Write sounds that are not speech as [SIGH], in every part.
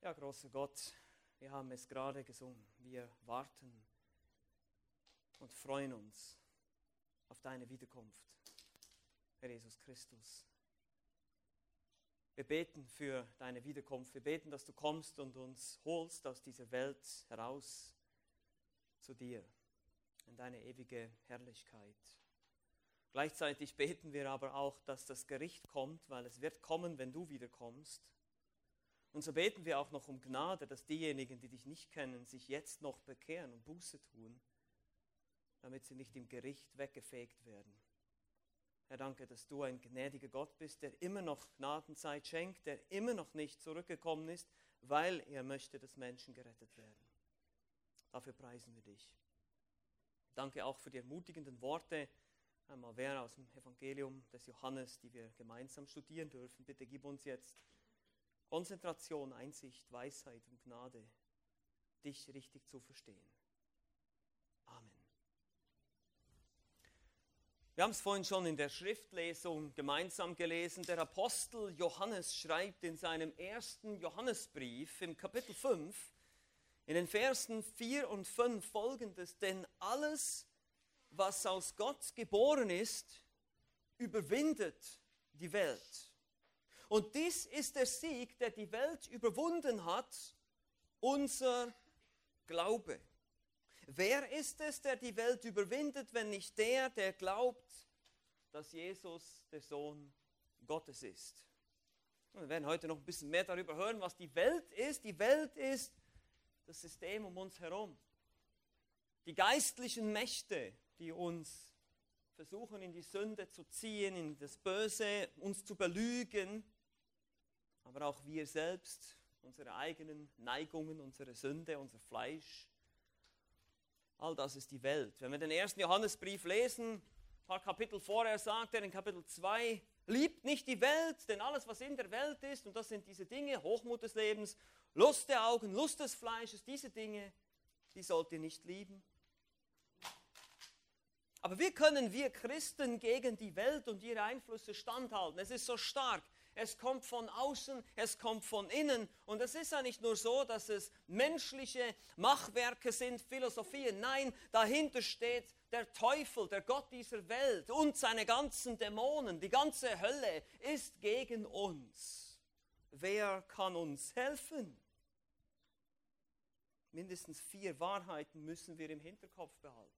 Ja, großer Gott, wir haben es gerade gesungen. Wir warten und freuen uns auf deine Wiederkunft, Herr Jesus Christus. Wir beten für deine Wiederkunft. Wir beten, dass du kommst und uns holst aus dieser Welt heraus zu dir, in deine ewige Herrlichkeit. Gleichzeitig beten wir aber auch, dass das Gericht kommt, weil es wird kommen, wenn du wiederkommst. Und so beten wir auch noch um Gnade, dass diejenigen, die dich nicht kennen, sich jetzt noch bekehren und Buße tun, damit sie nicht im Gericht weggefegt werden. Herr, danke, dass du ein gnädiger Gott bist, der immer noch Gnadenzeit schenkt, der immer noch nicht zurückgekommen ist, weil er möchte, dass Menschen gerettet werden. Dafür preisen wir dich. Danke auch für die ermutigenden Worte, einmal wer aus dem Evangelium des Johannes, die wir gemeinsam studieren dürfen. Bitte gib uns jetzt Konzentration, Einsicht, Weisheit und Gnade, dich richtig zu verstehen. Amen. Wir haben es vorhin schon in der Schriftlesung gemeinsam gelesen. Der Apostel Johannes schreibt in seinem ersten Johannesbrief im Kapitel 5, in den Versen 4 und 5 folgendes, denn alles, was aus Gott geboren ist, überwindet die Welt. Und dies ist der Sieg, der die Welt überwunden hat, unser Glaube. Wer ist es, der die Welt überwindet, wenn nicht der, der glaubt, dass Jesus der Sohn Gottes ist? Wir werden heute noch ein bisschen mehr darüber hören, was die Welt ist. Die Welt ist das System um uns herum. Die geistlichen Mächte, die uns versuchen, in die Sünde zu ziehen, in das Böse, uns zu belügen, aber auch wir selbst, unsere eigenen Neigungen, unsere Sünde, unser Fleisch. All das ist die Welt. Wenn wir den ersten Johannesbrief lesen, ein paar Kapitel vorher sagt er in Kapitel 2, liebt nicht die Welt, denn alles, was in der Welt ist, und das sind diese Dinge, Hochmut des Lebens, Lust der Augen, Lust des Fleisches, diese Dinge, die sollt ihr nicht lieben. Aber wie können wir Christen gegen die Welt und ihre Einflüsse standhalten? Es ist so stark es kommt von außen, es kommt von innen. Und es ist ja nicht nur so, dass es menschliche Machwerke sind, Philosophien. Nein, dahinter steht der Teufel, der Gott dieser Welt und seine ganzen Dämonen. Die ganze Hölle ist gegen uns. Wer kann uns helfen? Mindestens vier Wahrheiten müssen wir im Hinterkopf behalten.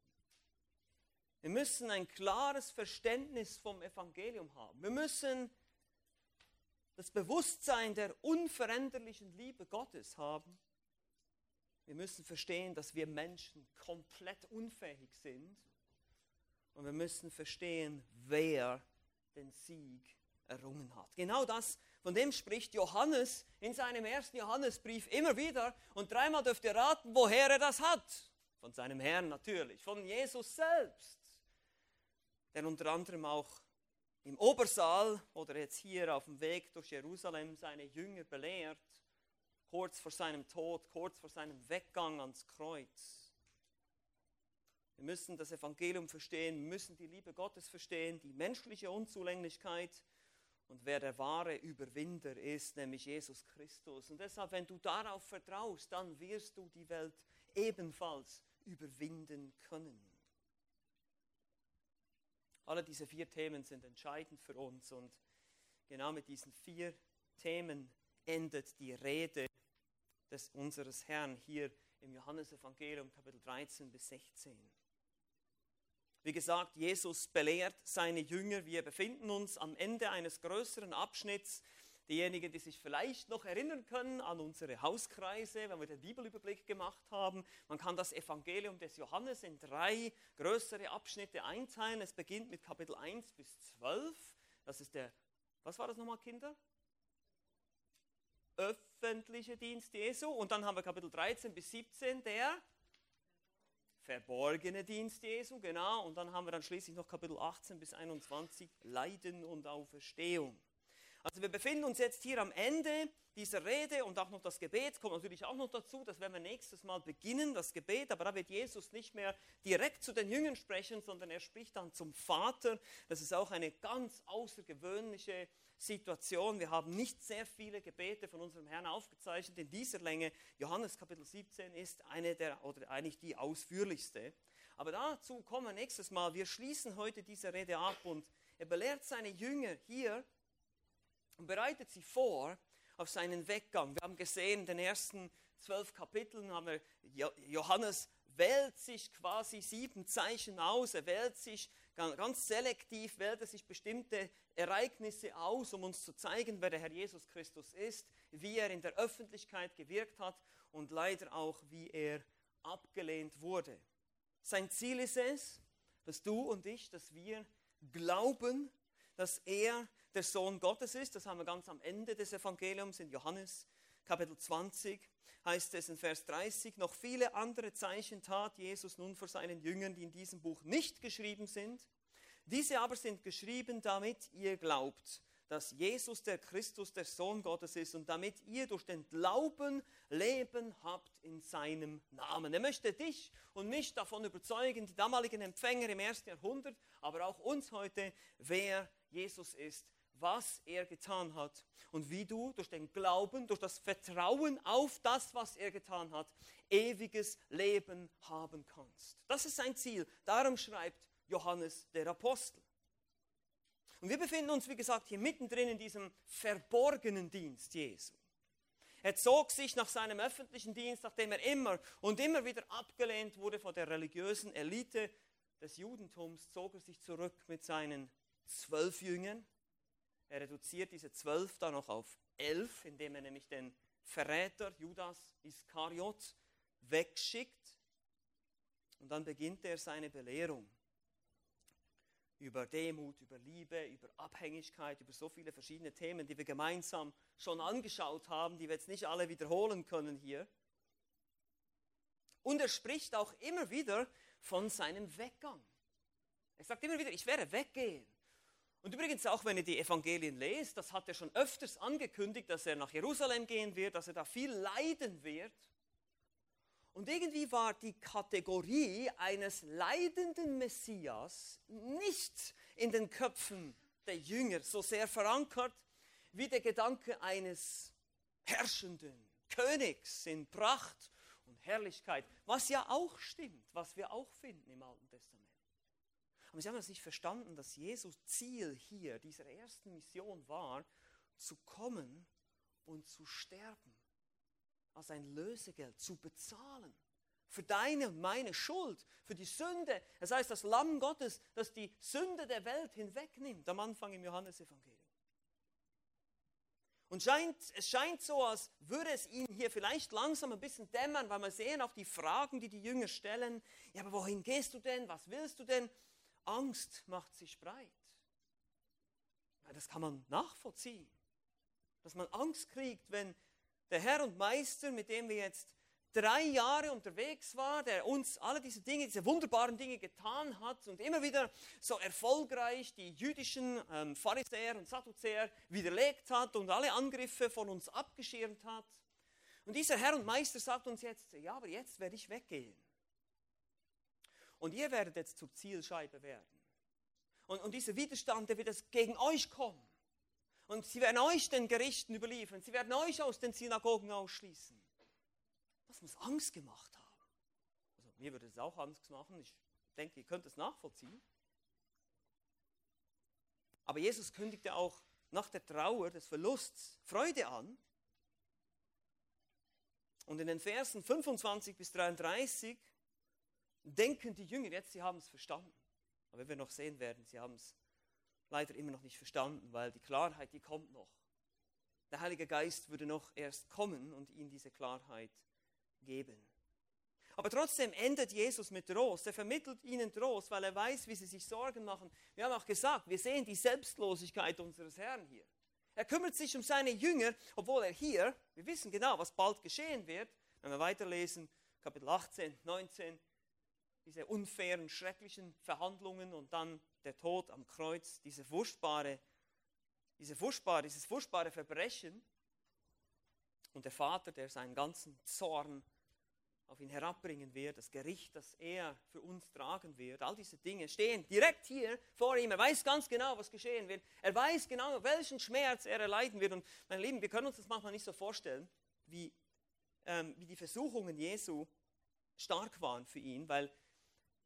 Wir müssen ein klares Verständnis vom Evangelium haben. Wir müssen das Bewusstsein der unveränderlichen Liebe Gottes haben, wir müssen verstehen, dass wir Menschen komplett unfähig sind. Und wir müssen verstehen, wer den Sieg errungen hat. Genau das, von dem spricht Johannes in seinem ersten Johannesbrief immer wieder. Und dreimal dürft ihr raten, woher er das hat. Von seinem Herrn natürlich, von Jesus selbst, der unter anderem auch im Obersaal oder jetzt hier auf dem Weg durch Jerusalem seine Jünger belehrt, kurz vor seinem Tod, kurz vor seinem Weggang ans Kreuz. Wir müssen das Evangelium verstehen, müssen die Liebe Gottes verstehen, die menschliche Unzulänglichkeit und wer der wahre Überwinder ist, nämlich Jesus Christus. Und deshalb, wenn du darauf vertraust, dann wirst du die Welt ebenfalls überwinden können. Alle diese vier Themen sind entscheidend für uns und genau mit diesen vier Themen endet die Rede des unseres Herrn hier im Johannesevangelium Kapitel 13 bis 16. Wie gesagt, Jesus belehrt seine Jünger. Wir befinden uns am Ende eines größeren Abschnitts Diejenigen, die sich vielleicht noch erinnern können an unsere Hauskreise, wenn wir den Bibelüberblick gemacht haben, man kann das Evangelium des Johannes in drei größere Abschnitte einteilen. Es beginnt mit Kapitel 1 bis 12. Das ist der, was war das nochmal, Kinder? Öffentliche Dienst Jesu. Und dann haben wir Kapitel 13 bis 17, der verborgene Dienst Jesu, genau. Und dann haben wir dann schließlich noch Kapitel 18 bis 21, Leiden und Auferstehung. Also wir befinden uns jetzt hier am Ende dieser Rede und auch noch das Gebet kommt natürlich auch noch dazu. Das werden wir nächstes Mal beginnen, das Gebet. Aber da wird Jesus nicht mehr direkt zu den Jüngern sprechen, sondern er spricht dann zum Vater. Das ist auch eine ganz außergewöhnliche Situation. Wir haben nicht sehr viele Gebete von unserem Herrn aufgezeichnet in dieser Länge. Johannes Kapitel 17 ist eine der, oder eigentlich die ausführlichste. Aber dazu kommen wir nächstes Mal. Wir schließen heute diese Rede ab und er belehrt seine Jünger hier und bereitet sie vor auf seinen Weggang. Wir haben gesehen, in den ersten zwölf Kapiteln haben wir Johannes wählt sich quasi sieben Zeichen aus. Er wählt sich ganz selektiv, wählt er sich bestimmte Ereignisse aus, um uns zu zeigen, wer der Herr Jesus Christus ist, wie er in der Öffentlichkeit gewirkt hat und leider auch, wie er abgelehnt wurde. Sein Ziel ist es, dass du und ich, dass wir glauben, dass er der Sohn Gottes ist. Das haben wir ganz am Ende des Evangeliums in Johannes Kapitel 20 heißt es in Vers 30, noch viele andere Zeichen tat Jesus nun vor seinen Jüngern, die in diesem Buch nicht geschrieben sind. Diese aber sind geschrieben, damit ihr glaubt, dass Jesus der Christus, der Sohn Gottes ist und damit ihr durch den Glauben Leben habt in seinem Namen. Er möchte dich und mich davon überzeugen, die damaligen Empfänger im ersten Jahrhundert, aber auch uns heute, wer Jesus ist, was er getan hat und wie du durch den Glauben, durch das Vertrauen auf das, was er getan hat, ewiges Leben haben kannst. Das ist sein Ziel. Darum schreibt Johannes der Apostel. Und wir befinden uns, wie gesagt, hier mittendrin in diesem verborgenen Dienst Jesu. Er zog sich nach seinem öffentlichen Dienst, nachdem er immer und immer wieder abgelehnt wurde von der religiösen Elite des Judentums, zog er sich zurück mit seinen zwölf Jüngern. Er reduziert diese zwölf dann noch auf elf, indem er nämlich den Verräter Judas Iskariot wegschickt. Und dann beginnt er seine Belehrung über Demut, über Liebe, über Abhängigkeit, über so viele verschiedene Themen, die wir gemeinsam schon angeschaut haben, die wir jetzt nicht alle wiederholen können hier. Und er spricht auch immer wieder von seinem Weggang. Er sagt immer wieder, ich werde weggehen. Und übrigens auch, wenn ihr die Evangelien lest, das hat er schon öfters angekündigt, dass er nach Jerusalem gehen wird, dass er da viel leiden wird. Und irgendwie war die Kategorie eines leidenden Messias nicht in den Köpfen der Jünger so sehr verankert wie der Gedanke eines herrschenden Königs in Pracht und Herrlichkeit, was ja auch stimmt, was wir auch finden im Alten Testament. Aber sie haben das nicht verstanden, dass Jesus Ziel hier dieser ersten Mission war, zu kommen und zu sterben als ein Lösegeld zu bezahlen. Für deine und meine Schuld, für die Sünde. Das heißt, das Lamm Gottes, das die Sünde der Welt hinwegnimmt, am Anfang im Johannesevangelium. Und scheint, es scheint so, als würde es ihnen hier vielleicht langsam ein bisschen dämmern, weil wir sehen auch die Fragen, die die Jünger stellen. Ja, aber wohin gehst du denn? Was willst du denn? Angst macht sich breit. Das kann man nachvollziehen. Dass man Angst kriegt, wenn der Herr und Meister, mit dem wir jetzt drei Jahre unterwegs war, der uns alle diese Dinge, diese wunderbaren Dinge getan hat und immer wieder so erfolgreich die jüdischen ähm, Pharisäer und Sadduzäer widerlegt hat und alle Angriffe von uns abgeschirmt hat. Und dieser Herr und Meister sagt uns jetzt, ja, aber jetzt werde ich weggehen. Und ihr werdet jetzt zur Zielscheibe werden. Und, und dieser Widerstand, der wird jetzt gegen euch kommen. Und sie werden euch den Gerichten überliefern. Sie werden euch aus den Synagogen ausschließen. Das muss Angst gemacht haben. Also mir würde es auch Angst machen. Ich denke, ihr könnt es nachvollziehen. Aber Jesus kündigte auch nach der Trauer des Verlusts Freude an. Und in den Versen 25 bis 33 denken die Jünger jetzt, sie haben es verstanden. Aber wir noch sehen werden, sie haben es leider immer noch nicht verstanden, weil die Klarheit, die kommt noch. Der Heilige Geist würde noch erst kommen und ihnen diese Klarheit geben. Aber trotzdem endet Jesus mit Trost. Er vermittelt ihnen Trost, weil er weiß, wie sie sich Sorgen machen. Wir haben auch gesagt, wir sehen die Selbstlosigkeit unseres Herrn hier. Er kümmert sich um seine Jünger, obwohl er hier, wir wissen genau, was bald geschehen wird, wenn wir weiterlesen, Kapitel 18, 19, diese unfairen, schrecklichen Verhandlungen und dann der Tod am Kreuz, diese furchtbare diese furchtbare, dieses furchtbare Verbrechen und der Vater, der seinen ganzen Zorn auf ihn herabbringen wird, das Gericht, das er für uns tragen wird, all diese Dinge stehen direkt hier vor ihm. Er weiß ganz genau, was geschehen wird. Er weiß genau, welchen Schmerz er erleiden wird. Und meine Lieben, wir können uns das manchmal nicht so vorstellen, wie, ähm, wie die Versuchungen Jesu stark waren für ihn, weil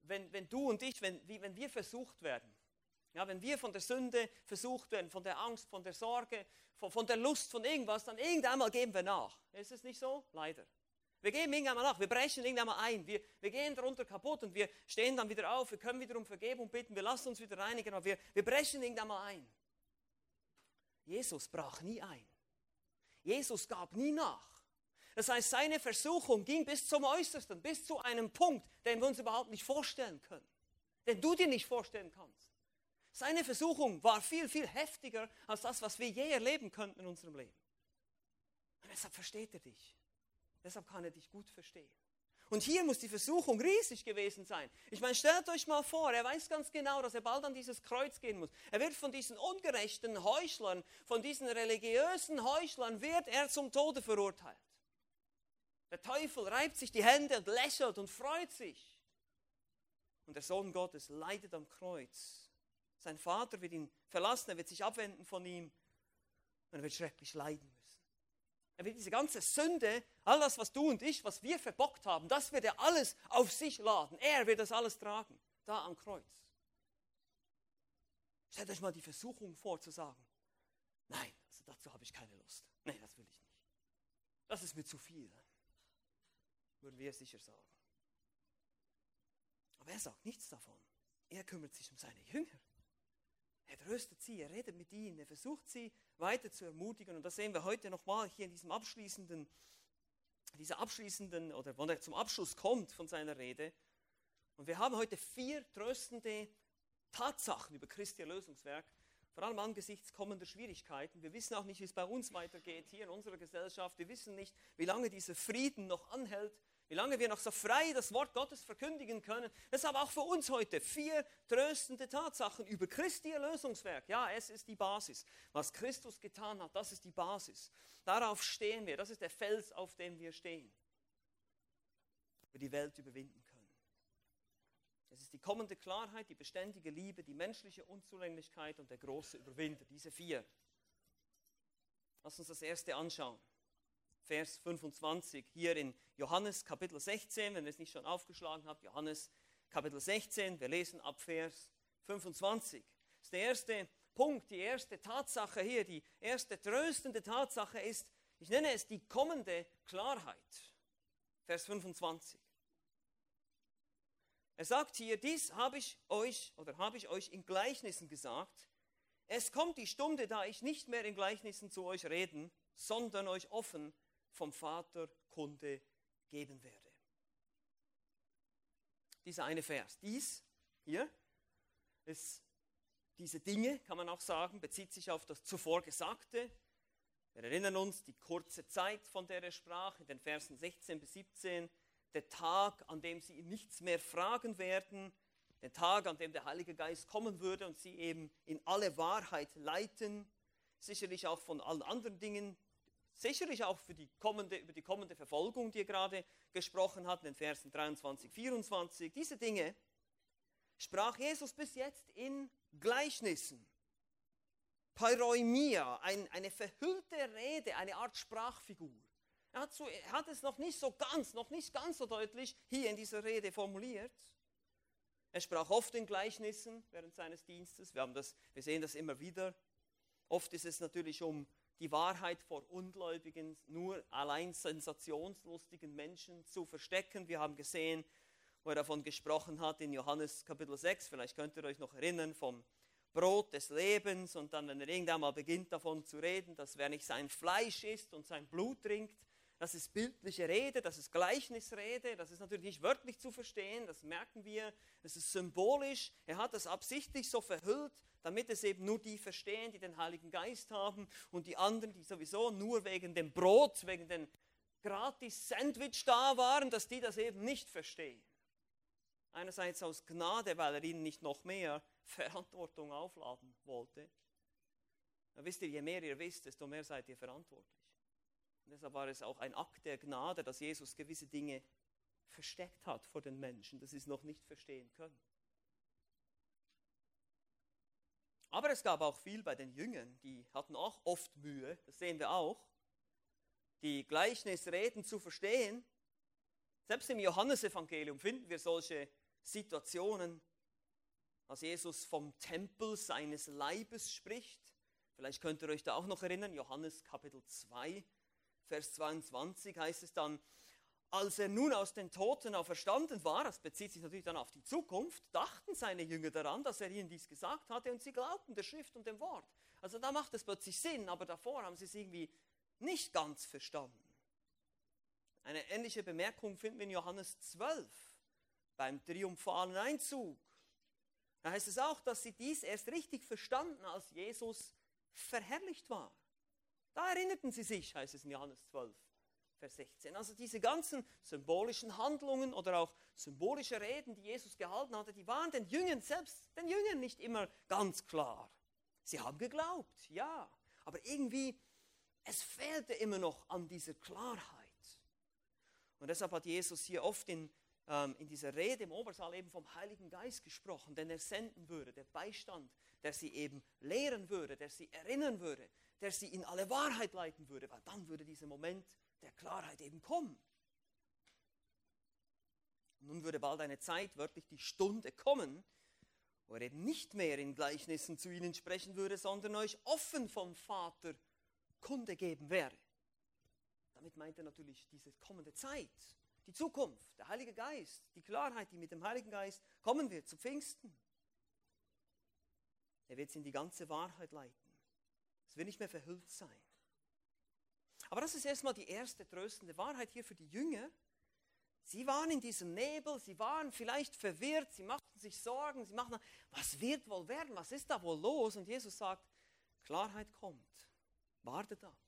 wenn, wenn du und ich, wenn, wie, wenn wir versucht werden, ja, wenn wir von der Sünde versucht werden, von der Angst, von der Sorge, von, von der Lust, von irgendwas, dann irgendwann geben wir nach. Ist es nicht so? Leider. Wir geben irgendwann nach, wir brechen irgendwann ein, wir, wir gehen darunter kaputt und wir stehen dann wieder auf, wir können wieder um Vergebung bitten, wir lassen uns wieder reinigen, aber wir, wir brechen irgendwann ein. Jesus brach nie ein. Jesus gab nie nach. Das heißt, seine Versuchung ging bis zum Äußersten, bis zu einem Punkt, den wir uns überhaupt nicht vorstellen können, den du dir nicht vorstellen kannst. Seine Versuchung war viel, viel heftiger als das, was wir je erleben könnten in unserem Leben. Und deshalb versteht er dich. Deshalb kann er dich gut verstehen. Und hier muss die Versuchung riesig gewesen sein. Ich meine, stellt euch mal vor, er weiß ganz genau, dass er bald an dieses Kreuz gehen muss. Er wird von diesen ungerechten Heuchlern, von diesen religiösen Heuchlern, wird er zum Tode verurteilt. Der Teufel reibt sich die Hände und lächelt und freut sich. Und der Sohn Gottes leidet am Kreuz. Sein Vater wird ihn verlassen, er wird sich abwenden von ihm und er wird schrecklich leiden müssen. Er wird diese ganze Sünde, all das, was du und ich, was wir verbockt haben, das wird er alles auf sich laden. Er wird das alles tragen, da am Kreuz. Stellt euch mal die Versuchung vor zu sagen, nein, also dazu habe ich keine Lust. Nein, das will ich nicht. Das ist mir zu viel würden wir sicher sagen. Aber er sagt nichts davon. Er kümmert sich um seine Jünger. Er tröstet sie, er redet mit ihnen, er versucht sie weiter zu ermutigen. Und das sehen wir heute nochmal hier in diesem abschließenden, dieser abschließenden, oder wenn er zum Abschluss kommt von seiner Rede. Und wir haben heute vier tröstende Tatsachen über Christi Erlösungswerk, vor allem angesichts kommender Schwierigkeiten. Wir wissen auch nicht, wie es bei uns weitergeht hier in unserer Gesellschaft. Wir wissen nicht, wie lange dieser Frieden noch anhält wie lange wir noch so frei das Wort Gottes verkündigen können. Deshalb auch für uns heute vier tröstende Tatsachen über Christi Erlösungswerk. Ja, es ist die Basis. Was Christus getan hat, das ist die Basis. Darauf stehen wir. Das ist der Fels, auf dem wir stehen. Wir die Welt überwinden können. Es ist die kommende Klarheit, die beständige Liebe, die menschliche Unzulänglichkeit und der große Überwinder. Diese vier. Lass uns das erste anschauen. Vers 25 hier in Johannes Kapitel 16, wenn ihr es nicht schon aufgeschlagen habt, Johannes Kapitel 16, wir lesen ab Vers 25. Das ist der erste Punkt, die erste Tatsache hier, die erste tröstende Tatsache ist, ich nenne es die kommende Klarheit. Vers 25. Er sagt hier, dies habe ich euch oder habe ich euch in Gleichnissen gesagt. Es kommt die Stunde, da ich nicht mehr in Gleichnissen zu euch reden, sondern euch offen vom Vater Kunde geben werde. Dieser eine Vers. Dies hier ist diese Dinge, kann man auch sagen, bezieht sich auf das zuvor Gesagte. Wir erinnern uns die kurze Zeit, von der er sprach, in den Versen 16 bis 17, der Tag, an dem sie nichts mehr fragen werden, der Tag, an dem der Heilige Geist kommen würde und sie eben in alle Wahrheit leiten, sicherlich auch von allen anderen Dingen, sicherlich auch für die kommende, über die kommende Verfolgung, die er gerade gesprochen hat, in den Versen 23, 24. Diese Dinge sprach Jesus bis jetzt in Gleichnissen. Pairoimia, ein, eine verhüllte Rede, eine Art Sprachfigur. Er hat, so, er hat es noch nicht so ganz, noch nicht ganz so deutlich hier in dieser Rede formuliert. Er sprach oft in Gleichnissen während seines Dienstes. Wir, haben das, wir sehen das immer wieder. Oft ist es natürlich um die Wahrheit vor Ungläubigen, nur allein sensationslustigen Menschen zu verstecken. Wir haben gesehen, wo er davon gesprochen hat in Johannes Kapitel 6, vielleicht könnt ihr euch noch erinnern, vom Brot des Lebens und dann, wenn er irgendwann mal beginnt davon zu reden, dass wer nicht sein Fleisch isst und sein Blut trinkt, das ist bildliche Rede, das ist Gleichnisrede, das ist natürlich nicht wörtlich zu verstehen, das merken wir, es ist symbolisch. Er hat das absichtlich so verhüllt, damit es eben nur die verstehen, die den Heiligen Geist haben und die anderen, die sowieso nur wegen dem Brot, wegen dem Gratis-Sandwich da waren, dass die das eben nicht verstehen. Einerseits aus Gnade, weil er ihnen nicht noch mehr Verantwortung aufladen wollte. Na, wisst ihr, je mehr ihr wisst, desto mehr seid ihr verantwortlich. Und deshalb war es auch ein Akt der Gnade, dass Jesus gewisse Dinge versteckt hat vor den Menschen, dass sie es noch nicht verstehen können. Aber es gab auch viel bei den Jüngern, die hatten auch oft Mühe, das sehen wir auch, die Gleichnisreden zu verstehen. Selbst im Johannesevangelium finden wir solche Situationen, als Jesus vom Tempel seines Leibes spricht. Vielleicht könnt ihr euch da auch noch erinnern, Johannes Kapitel 2, Vers 22 heißt es dann, als er nun aus den Toten auferstanden war, das bezieht sich natürlich dann auf die Zukunft, dachten seine Jünger daran, dass er ihnen dies gesagt hatte und sie glaubten der Schrift und dem Wort. Also da macht es plötzlich Sinn, aber davor haben sie es irgendwie nicht ganz verstanden. Eine ähnliche Bemerkung finden wir in Johannes 12 beim triumphalen Einzug. Da heißt es auch, dass sie dies erst richtig verstanden, als Jesus verherrlicht war. Da erinnerten sie sich, heißt es in Johannes 12, Vers 16. Also diese ganzen symbolischen Handlungen oder auch symbolische Reden, die Jesus gehalten hatte, die waren den Jüngern selbst, den Jüngern nicht immer ganz klar. Sie haben geglaubt, ja, aber irgendwie, es fehlte immer noch an dieser Klarheit. Und deshalb hat Jesus hier oft in in dieser Rede im Obersaal eben vom Heiligen Geist gesprochen, den er senden würde, der Beistand, der sie eben lehren würde, der sie erinnern würde, der sie in alle Wahrheit leiten würde, weil dann würde dieser Moment der Klarheit eben kommen. Und nun würde bald eine Zeit, wörtlich die Stunde kommen, wo er eben nicht mehr in Gleichnissen zu ihnen sprechen würde, sondern euch offen vom Vater Kunde geben werde. Damit meint er natürlich diese kommende Zeit, die Zukunft, der Heilige Geist, die Klarheit, die mit dem Heiligen Geist kommen wird zu Pfingsten. Er wird sie in die ganze Wahrheit leiten. Es wird nicht mehr verhüllt sein. Aber das ist erstmal die erste tröstende Wahrheit hier für die Jünger. Sie waren in diesem Nebel, sie waren vielleicht verwirrt, sie machten sich Sorgen, sie machten, was wird wohl werden, was ist da wohl los? Und Jesus sagt, Klarheit kommt, wartet ab,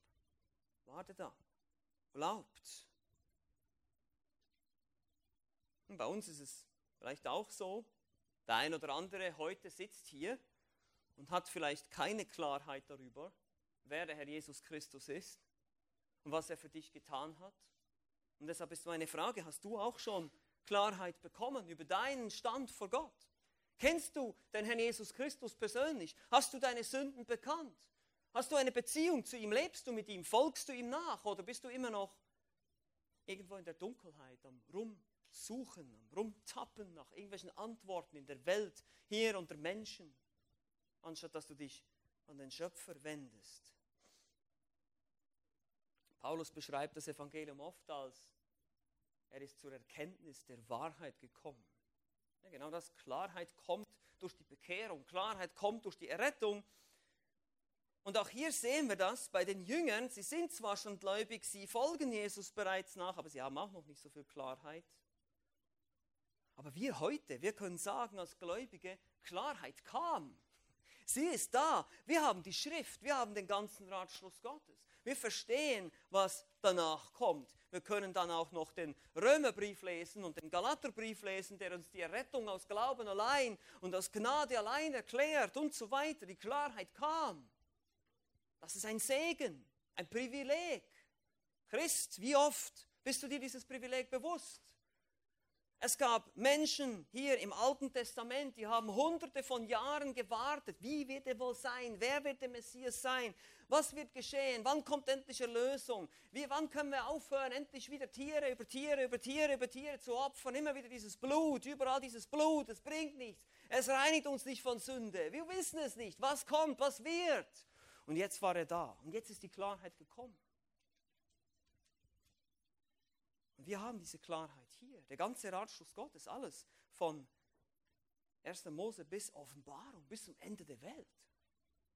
wartet ab, glaubt, und bei uns ist es vielleicht auch so, der ein oder andere heute sitzt hier und hat vielleicht keine Klarheit darüber, wer der Herr Jesus Christus ist und was er für dich getan hat. Und deshalb ist meine Frage, hast du auch schon Klarheit bekommen über deinen Stand vor Gott? Kennst du den Herrn Jesus Christus persönlich? Hast du deine Sünden bekannt? Hast du eine Beziehung zu ihm? Lebst du mit ihm? Folgst du ihm nach? Oder bist du immer noch irgendwo in der Dunkelheit am Rum Suchen, am Rumtappen nach irgendwelchen Antworten in der Welt, hier unter Menschen, anstatt dass du dich an den Schöpfer wendest. Paulus beschreibt das Evangelium oft als, er ist zur Erkenntnis der Wahrheit gekommen. Ja, genau das, Klarheit kommt durch die Bekehrung, Klarheit kommt durch die Errettung. Und auch hier sehen wir das bei den Jüngern. Sie sind zwar schon gläubig, sie folgen Jesus bereits nach, aber sie haben auch noch nicht so viel Klarheit. Aber wir heute, wir können sagen als Gläubige, Klarheit kam. Sie ist da. Wir haben die Schrift, wir haben den ganzen Ratschluss Gottes. Wir verstehen, was danach kommt. Wir können dann auch noch den Römerbrief lesen und den Galaterbrief lesen, der uns die Errettung aus Glauben allein und aus Gnade allein erklärt und so weiter. Die Klarheit kam. Das ist ein Segen, ein Privileg. Christ, wie oft bist du dir dieses Privileg bewusst? Es gab Menschen hier im Alten Testament, die haben hunderte von Jahren gewartet. Wie wird er wohl sein? Wer wird der Messias sein? Was wird geschehen? Wann kommt endlich Erlösung? Wie, wann können wir aufhören, endlich wieder Tiere über Tiere über Tiere über Tiere zu opfern? Immer wieder dieses Blut, überall dieses Blut, es bringt nichts. Es reinigt uns nicht von Sünde. Wir wissen es nicht. Was kommt, was wird? Und jetzt war er da. Und jetzt ist die Klarheit gekommen. Und wir haben diese Klarheit hier. Der ganze Ratschluss Gottes, alles von 1. Mose bis Offenbarung, bis zum Ende der Welt.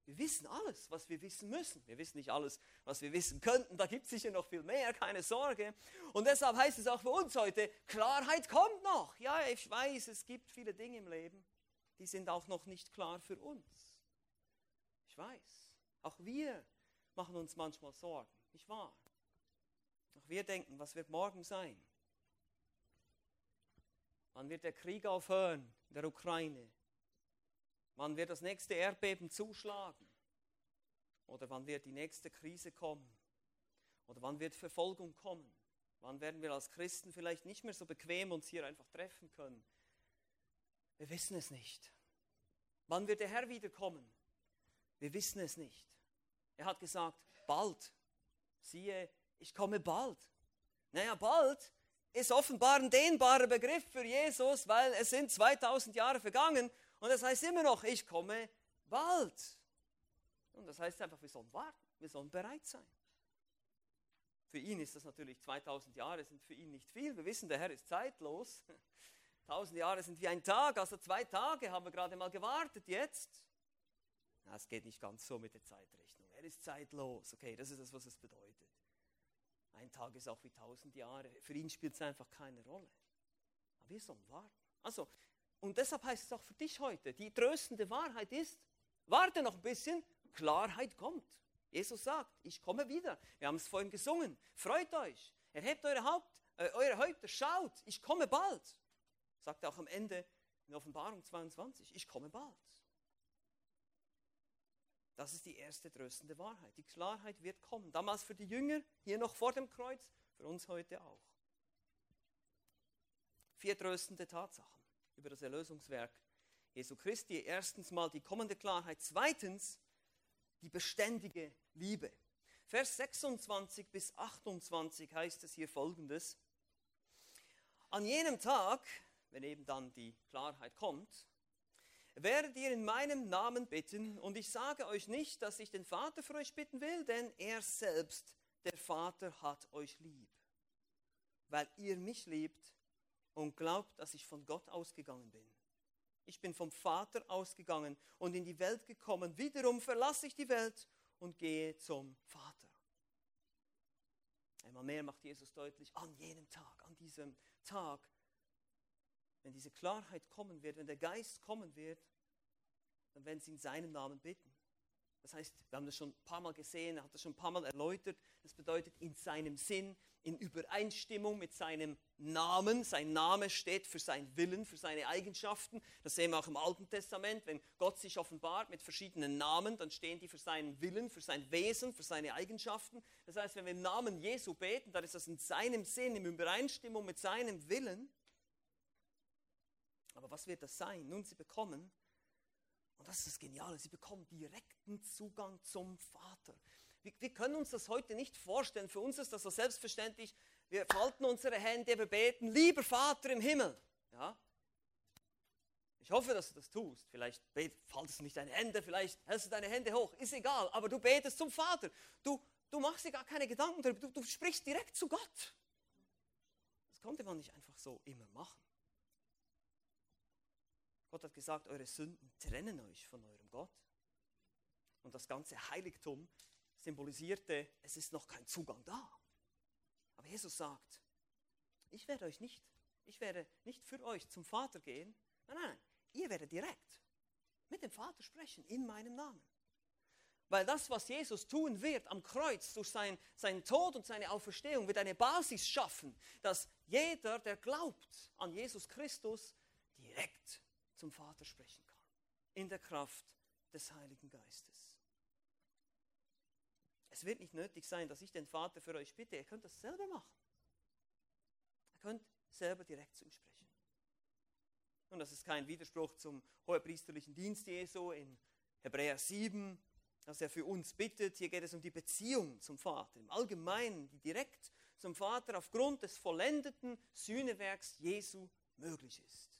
Wir wissen alles, was wir wissen müssen. Wir wissen nicht alles, was wir wissen könnten. Da gibt es sicher noch viel mehr, keine Sorge. Und deshalb heißt es auch für uns heute, Klarheit kommt noch. Ja, ich weiß, es gibt viele Dinge im Leben, die sind auch noch nicht klar für uns. Ich weiß. Auch wir machen uns manchmal Sorgen, nicht wahr? Auch wir denken, was wird morgen sein? Wann wird der Krieg aufhören in der Ukraine? Wann wird das nächste Erdbeben zuschlagen? Oder wann wird die nächste Krise kommen? Oder wann wird Verfolgung kommen? Wann werden wir als Christen vielleicht nicht mehr so bequem uns hier einfach treffen können? Wir wissen es nicht. Wann wird der Herr wiederkommen? Wir wissen es nicht. Er hat gesagt, bald. Siehe, ich komme bald. Naja, bald ist offenbar ein dehnbarer Begriff für Jesus, weil es sind 2000 Jahre vergangen und das heißt immer noch, ich komme bald. Und das heißt einfach, wir sollen warten, wir sollen bereit sein. Für ihn ist das natürlich 2000 Jahre, sind für ihn nicht viel. Wir wissen, der Herr ist zeitlos. [LAUGHS] 1000 Jahre sind wie ein Tag, also zwei Tage haben wir gerade mal gewartet jetzt. Es geht nicht ganz so mit der Zeitrechnung. Er ist zeitlos. Okay, das ist das, was es bedeutet. Ein Tag ist auch wie 1000 Jahre. Für ihn spielt es einfach keine Rolle. Aber wir sollen warten. Also, und deshalb heißt es auch für dich heute, die tröstende Wahrheit ist, warte noch ein bisschen, Klarheit kommt. Jesus sagt, ich komme wieder. Wir haben es vorhin gesungen. Freut euch. Erhebt eure, Haupt, äh, eure Häupter. Schaut, ich komme bald. Sagt er auch am Ende in Offenbarung 22, ich komme bald. Das ist die erste tröstende Wahrheit. Die Klarheit wird kommen. Damals für die Jünger, hier noch vor dem Kreuz, für uns heute auch. Vier tröstende Tatsachen über das Erlösungswerk Jesu Christi. Erstens mal die kommende Klarheit. Zweitens die beständige Liebe. Vers 26 bis 28 heißt es hier folgendes. An jenem Tag, wenn eben dann die Klarheit kommt, werdet ihr in meinem Namen bitten und ich sage euch nicht, dass ich den Vater für euch bitten will, denn er selbst, der Vater, hat euch lieb, weil ihr mich liebt und glaubt, dass ich von Gott ausgegangen bin. Ich bin vom Vater ausgegangen und in die Welt gekommen. Wiederum verlasse ich die Welt und gehe zum Vater. Einmal mehr macht Jesus deutlich, an jenem Tag, an diesem Tag, wenn diese Klarheit kommen wird, wenn der Geist kommen wird, dann werden sie in seinem Namen bitten. Das heißt, wir haben das schon ein paar Mal gesehen, er hat das schon ein paar Mal erläutert. Das bedeutet in seinem Sinn, in Übereinstimmung mit seinem Namen. Sein Name steht für seinen Willen, für seine Eigenschaften. Das sehen wir auch im Alten Testament. Wenn Gott sich offenbart mit verschiedenen Namen, dann stehen die für seinen Willen, für sein Wesen, für seine Eigenschaften. Das heißt, wenn wir im Namen Jesu beten, dann ist das in seinem Sinn, in Übereinstimmung mit seinem Willen. Aber was wird das sein? Nun, sie bekommen, und das ist das Geniale, sie bekommen direkten Zugang zum Vater. Wir, wir, können uns das heute nicht vorstellen. Für uns ist das so selbstverständlich. Wir falten unsere Hände, wir beten, lieber Vater im Himmel. Ja? Ich hoffe, dass du das tust. Vielleicht faltest du nicht deine Hände, vielleicht hältst du deine Hände hoch. Ist egal, aber du betest zum Vater. Du, du machst dir gar keine Gedanken darüber. Du, du sprichst direkt zu Gott. Das konnte man nicht einfach so immer machen. Gott hat gesagt, eure Sünden trennen euch von eurem Gott. Und das ganze Heiligtum symbolisierte, es ist noch kein Zugang da. Aber Jesus sagt, ich werde euch nicht, ich werde nicht für euch zum Vater gehen. Nein, nein, ihr werdet direkt mit dem Vater sprechen in meinem Namen. Weil das, was Jesus tun wird am Kreuz durch sein, seinen Tod und seine Auferstehung, wird eine Basis schaffen, dass jeder, der glaubt an Jesus Christus, direkt zum Vater sprechen kann. In der Kraft des Heiligen Geistes. Es wird nicht nötig sein, dass ich den Vater für euch bitte. Ihr könnt das selber machen. Ihr könnt selber direkt zu ihm sprechen. Und das ist kein Widerspruch zum hohepriesterlichen Dienst Jesu in Hebräer 7, dass er für uns bittet. Hier geht es um die Beziehung zum Vater, im Allgemeinen, die direkt zum Vater aufgrund des vollendeten Sühnewerks Jesu möglich ist.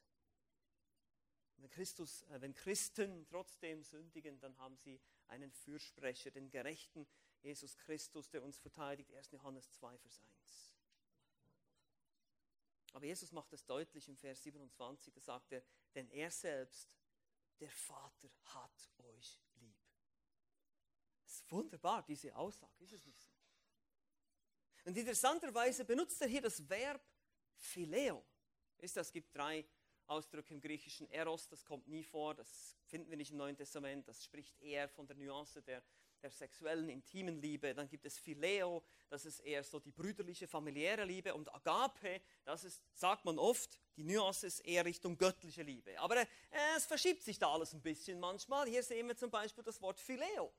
Wenn, Christus, äh, wenn Christen trotzdem sündigen, dann haben sie einen Fürsprecher, den Gerechten, Jesus Christus, der uns verteidigt. 1. Johannes 2, Vers 1. Aber Jesus macht es deutlich im Vers 27, da sagt er, denn er selbst, der Vater, hat euch lieb. Das ist wunderbar, diese Aussage, ist es nicht so? Und interessanterweise benutzt er hier das Verb Phileo. Ist das, es gibt drei Ausdrücke im Griechischen. Eros, das kommt nie vor, das finden wir nicht im Neuen Testament, das spricht eher von der Nuance der der sexuellen, intimen Liebe. Dann gibt es Phileo, das ist eher so die brüderliche, familiäre Liebe. Und Agape, das ist, sagt man oft, die Nuance ist eher Richtung göttliche Liebe. Aber äh, es verschiebt sich da alles ein bisschen manchmal. Hier sehen wir zum Beispiel das Wort Phileo.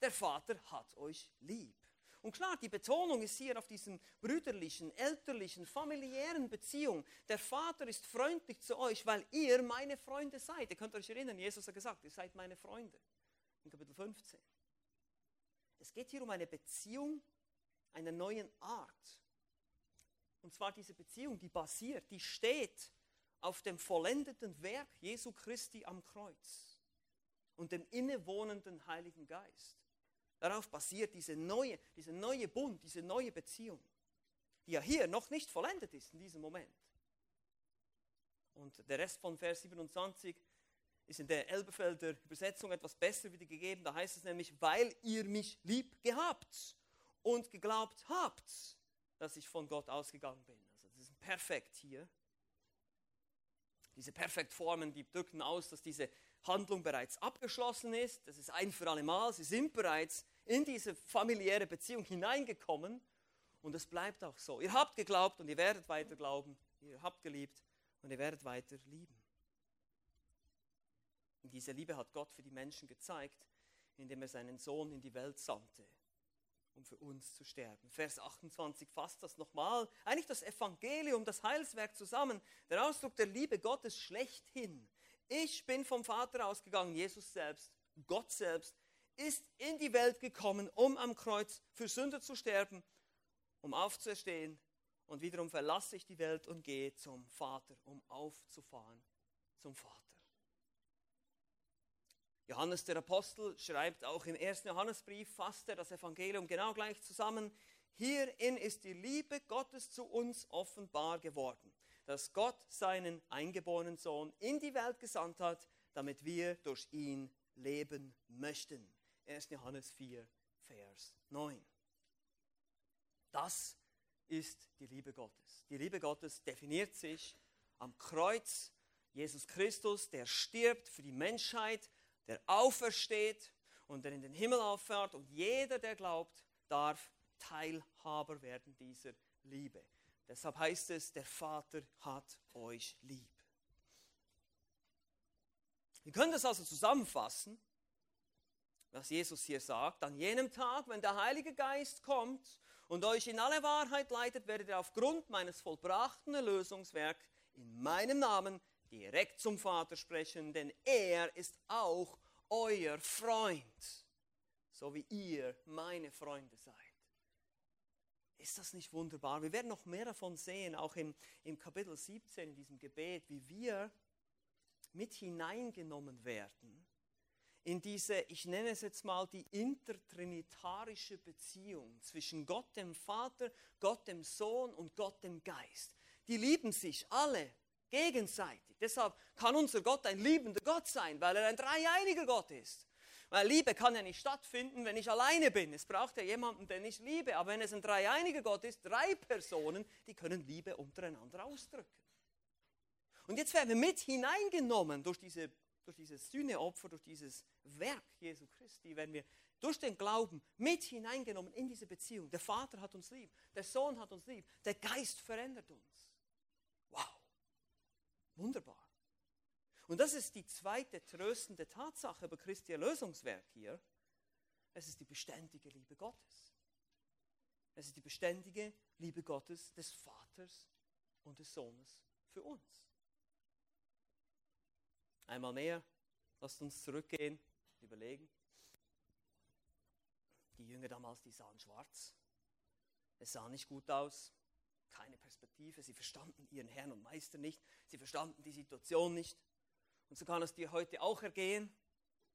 der Vater hat euch lieb. Und klar, die Betonung ist hier auf diesen brüderlichen, elterlichen, familiären Beziehung. Der Vater ist freundlich zu euch, weil ihr meine Freunde seid. Ihr könnt euch erinnern, Jesus hat gesagt, ihr seid meine Freunde. In Kapitel 15. Es geht hier um eine Beziehung einer neuen Art. Und zwar diese Beziehung, die basiert, die steht auf dem vollendeten Werk Jesu Christi am Kreuz und dem innewohnenden Heiligen Geist. Darauf basiert diese neue, diese neue Bund, diese neue Beziehung, die ja hier noch nicht vollendet ist in diesem Moment. Und der Rest von Vers 27 ist in der Elbefelder Übersetzung etwas besser wiedergegeben. Da heißt es nämlich, weil ihr mich lieb gehabt und geglaubt habt, dass ich von Gott ausgegangen bin. Also das ist perfekt hier. Diese Perfektformen, die drücken aus, dass diese Handlung bereits abgeschlossen ist. Das ist ein für alle Mal. Sie sind bereits in diese familiäre Beziehung hineingekommen und es bleibt auch so. Ihr habt geglaubt und ihr werdet weiter glauben. Ihr habt geliebt und ihr werdet weiter lieben. Und diese Liebe hat Gott für die Menschen gezeigt, indem er seinen Sohn in die Welt sandte, um für uns zu sterben. Vers 28 fasst das nochmal. Eigentlich das Evangelium, das Heilswerk zusammen. Der Ausdruck der Liebe Gottes schlechthin. Ich bin vom Vater ausgegangen, Jesus selbst, Gott selbst, ist in die Welt gekommen, um am Kreuz für Sünder zu sterben, um aufzuerstehen. Und wiederum verlasse ich die Welt und gehe zum Vater, um aufzufahren zum Vater. Johannes der Apostel schreibt auch im ersten Johannesbrief, fasst er das Evangelium genau gleich zusammen. Hierin ist die Liebe Gottes zu uns offenbar geworden dass Gott seinen eingeborenen Sohn in die Welt gesandt hat, damit wir durch ihn leben möchten. 1. Johannes 4, Vers 9. Das ist die Liebe Gottes. Die Liebe Gottes definiert sich am Kreuz. Jesus Christus, der stirbt für die Menschheit, der aufersteht und der in den Himmel auffährt. Und jeder, der glaubt, darf Teilhaber werden dieser Liebe. Deshalb heißt es, der Vater hat euch lieb. Wir können das also zusammenfassen, was Jesus hier sagt. An jenem Tag, wenn der Heilige Geist kommt und euch in alle Wahrheit leitet, werdet ihr aufgrund meines vollbrachten Erlösungswerks in meinem Namen direkt zum Vater sprechen, denn er ist auch euer Freund, so wie ihr meine Freunde seid. Ist das nicht wunderbar? Wir werden noch mehr davon sehen, auch im, im Kapitel 17, in diesem Gebet, wie wir mit hineingenommen werden in diese, ich nenne es jetzt mal, die intertrinitarische Beziehung zwischen Gott dem Vater, Gott dem Sohn und Gott dem Geist. Die lieben sich alle gegenseitig. Deshalb kann unser Gott ein liebender Gott sein, weil er ein dreieiniger Gott ist. Weil Liebe kann ja nicht stattfinden, wenn ich alleine bin. Es braucht ja jemanden, den ich liebe. Aber wenn es ein dreieiniger Gott ist, drei Personen, die können Liebe untereinander ausdrücken. Und jetzt werden wir mit hineingenommen durch, diese, durch dieses Sühneopfer, durch dieses Werk Jesu Christi, wenn wir durch den Glauben mit hineingenommen in diese Beziehung. Der Vater hat uns lieb, der Sohn hat uns lieb, der Geist verändert uns. Wow, wunderbar. Und das ist die zweite tröstende Tatsache über Christi Erlösungswerk hier. Es ist die beständige Liebe Gottes. Es ist die beständige Liebe Gottes des Vaters und des Sohnes für uns. Einmal mehr, lasst uns zurückgehen, überlegen. Die Jünger damals, die sahen schwarz. Es sah nicht gut aus, keine Perspektive. Sie verstanden ihren Herrn und Meister nicht. Sie verstanden die Situation nicht. Und so kann es dir heute auch ergehen,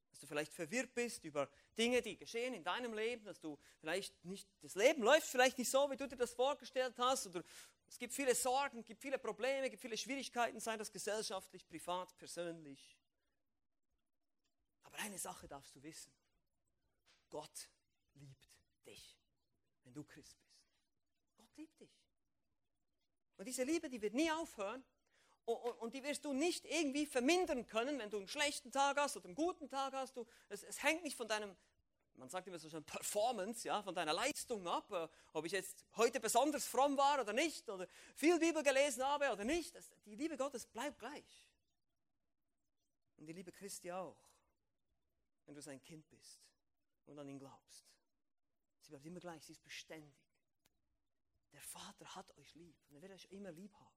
dass du vielleicht verwirrt bist über Dinge, die geschehen in deinem Leben, dass du vielleicht nicht, das Leben läuft vielleicht nicht so, wie du dir das vorgestellt hast, oder es gibt viele Sorgen, es gibt viele Probleme, es gibt viele Schwierigkeiten, sei das gesellschaftlich, privat, persönlich. Aber eine Sache darfst du wissen. Gott liebt dich, wenn du Christ bist. Gott liebt dich. Und diese Liebe, die wird nie aufhören, und, die wirst du nicht irgendwie vermindern können, wenn du einen schlechten Tag hast oder einen guten Tag hast. Es, es hängt nicht von deinem, man sagt immer so schon Performance, ja, von deiner Leistung ab, äh, ob ich jetzt heute besonders fromm war oder nicht, oder viel Bibel gelesen habe oder nicht. Das, die Liebe Gottes bleibt gleich. Und die Liebe Christi auch, wenn du sein Kind bist. und an ihn glaubst. Sie bleibt immer gleich, sie ist beständig. Der Vater hat euch lieb und er wird euch immer lieb haben.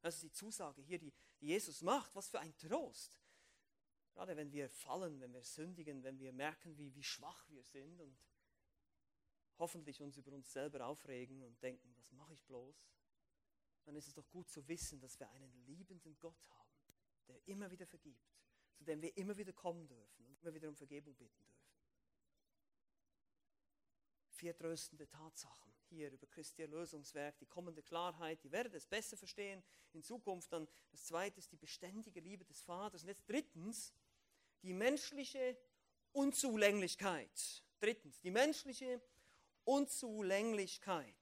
Das ist die Zusage hier, die, die Jesus macht. Was für ein Trost. Gerade wenn wir fallen, wenn wir sündigen, wenn wir merken, wie, wie schwach wir sind und hoffentlich uns über uns selber aufregen und denken, was mache ich bloß, dann ist es doch gut zu wissen, dass wir einen liebenden Gott haben, der immer wieder vergibt, zu dem wir immer wieder kommen dürfen und immer wieder um Vergebung bitten dürfen. Vier tröstende Tatsachen hier über Christi Erlösungswerk, die kommende Klarheit, die werdet es besser verstehen in Zukunft. Dann das zweite ist die beständige Liebe des Vaters. Und jetzt drittens die menschliche Unzulänglichkeit. Drittens die menschliche Unzulänglichkeit.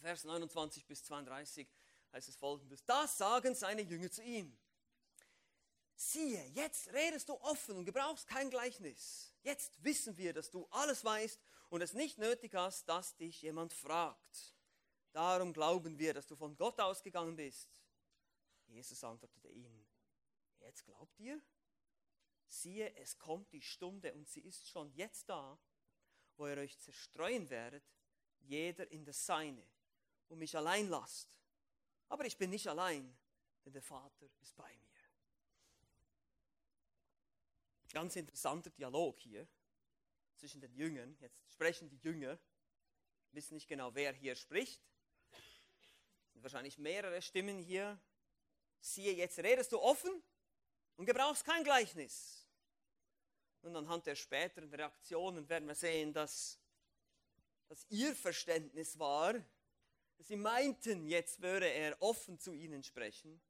Vers 29 bis 32 heißt es folgendes. Das sagen seine Jünger zu ihm. Siehe, jetzt redest du offen und gebrauchst kein Gleichnis. Jetzt wissen wir, dass du alles weißt und es nicht nötig hast, dass dich jemand fragt. Darum glauben wir, dass du von Gott ausgegangen bist. Jesus antwortete ihnen, jetzt glaubt ihr? Siehe, es kommt die Stunde und sie ist schon jetzt da, wo ihr euch zerstreuen werdet, jeder in das Seine, und mich allein lasst. Aber ich bin nicht allein, denn der Vater ist bei mir. Ganz interessanter Dialog hier zwischen den Jüngern. Jetzt sprechen die Jünger, wissen nicht genau, wer hier spricht. Es sind wahrscheinlich mehrere Stimmen hier. Siehe, jetzt redest du offen und gebrauchst kein Gleichnis. Und anhand der späteren Reaktionen werden wir sehen, dass, dass ihr Verständnis war, dass sie meinten, jetzt würde er offen zu ihnen sprechen.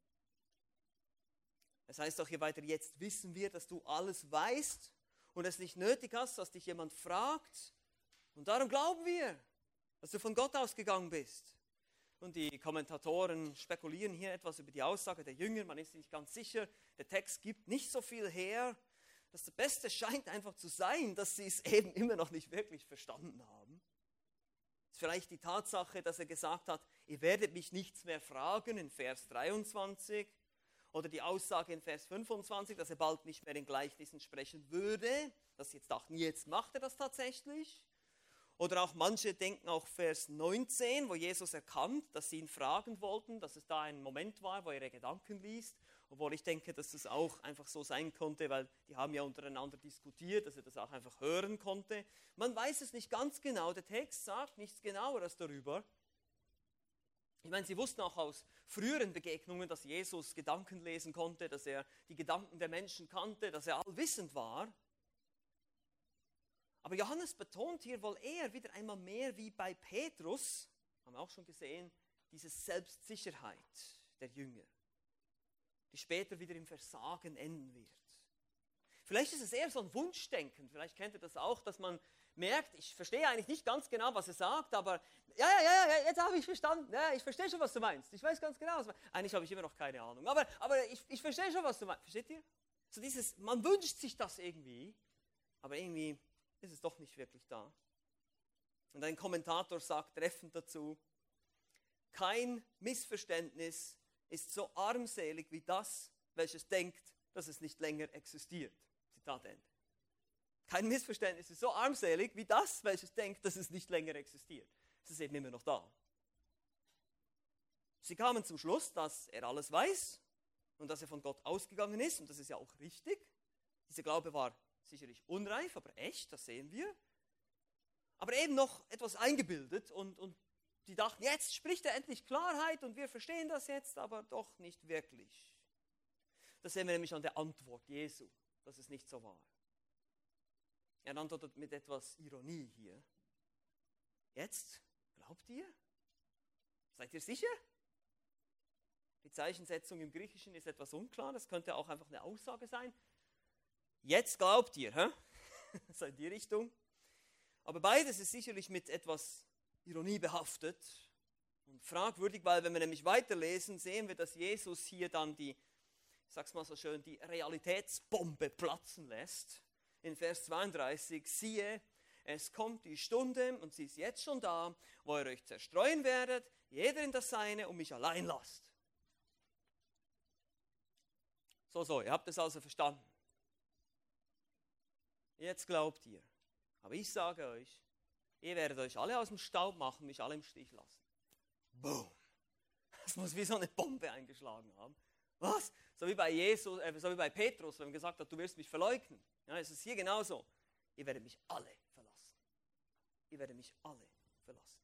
Es heißt auch hier weiter, jetzt wissen wir, dass du alles weißt und es nicht nötig hast, dass dich jemand fragt. Und darum glauben wir, dass du von Gott ausgegangen bist. Und die Kommentatoren spekulieren hier etwas über die Aussage der Jünger. Man ist nicht ganz sicher. Der Text gibt nicht so viel her. Das Beste scheint einfach zu sein, dass sie es [LAUGHS] eben immer noch nicht wirklich verstanden haben. Es ist vielleicht die Tatsache, dass er gesagt hat, ihr werdet mich nichts mehr fragen in Vers 23 oder die Aussage in Vers 25, dass er bald nicht mehr in Gleichnissen sprechen würde, dass sie jetzt dachten, jetzt macht er das tatsächlich. Oder auch manche denken auch Vers 19, wo Jesus erkannt, dass sie ihn fragen wollten, dass es da ein Moment war, wo er ihre Gedanken liest. Obwohl ich denke, dass das auch einfach so sein konnte, weil die haben ja untereinander diskutiert, dass er das auch einfach hören konnte. Man weiß es nicht ganz genau, der Text sagt nichts genaueres darüber. Ich meine, sie wussten auch aus früheren Begegnungen, dass Jesus Gedanken lesen konnte, dass er die Gedanken der Menschen kannte, dass er allwissend war. Aber Johannes betont hier wohl eher wieder einmal mehr wie bei Petrus, haben wir auch schon gesehen, diese Selbstsicherheit der Jünger, die später wieder im Versagen enden wird. Vielleicht ist es eher so ein Wunschdenken, vielleicht kennt ihr das auch, dass man merkt, ich verstehe eigentlich nicht ganz genau, was er sagt, aber ja, ja, ja, jetzt habe ich verstanden. Ja, ich verstehe schon, was du meinst. Ich weiß ganz genau, was du meinst. Eigentlich habe ich immer noch keine Ahnung, aber, aber ich, ich verstehe schon, was du meinst. Versteht ihr? So dieses, man wünscht sich das irgendwie, aber irgendwie ist es doch nicht wirklich da. Und ein Kommentator sagt treffend dazu, kein Missverständnis ist so armselig wie das, welches denkt, dass es nicht länger existiert. Zitat Ende. Kein Missverständnis ist so armselig wie das, welches denkt, dass es nicht länger existiert. Es ist eben immer noch da. Sie kamen zum Schluss, dass er alles weiß und dass er von Gott ausgegangen ist. Und das ist ja auch richtig. Dieser Glaube war sicherlich unreif, aber echt, das sehen wir. Aber eben noch etwas eingebildet und, und die dachten, jetzt spricht er endlich Klarheit und wir verstehen das jetzt, aber doch nicht wirklich. Das sehen wir nämlich an der Antwort Jesu, dass es nicht so war. Er antwortet mit etwas Ironie hier. Jetzt glaubt ihr? Seid ihr sicher? Die Zeichensetzung im Griechischen ist etwas unklar. Das könnte auch einfach eine Aussage sein. Jetzt glaubt ihr, hä? [LAUGHS] so in die Richtung. Aber beides ist sicherlich mit etwas Ironie behaftet und fragwürdig, weil wenn wir nämlich weiterlesen, sehen wir, dass Jesus hier dann die, ich sag's mal so schön, die Realitätsbombe platzen lässt in Vers 32, siehe, es kommt die Stunde und sie ist jetzt schon da, wo ihr euch zerstreuen werdet, jeder in das Seine und mich allein lasst. So, so, ihr habt es also verstanden. Jetzt glaubt ihr. Aber ich sage euch, ihr werdet euch alle aus dem Staub machen, mich alle im Stich lassen. Boom. Das muss wie so eine Bombe eingeschlagen haben. Was? So wie bei Jesus, äh, so wie bei Petrus, wenn er gesagt hat, du wirst mich verleugnen. Ja, es ist hier genauso. Ihr werdet mich alle verlassen. Ihr werdet mich alle verlassen.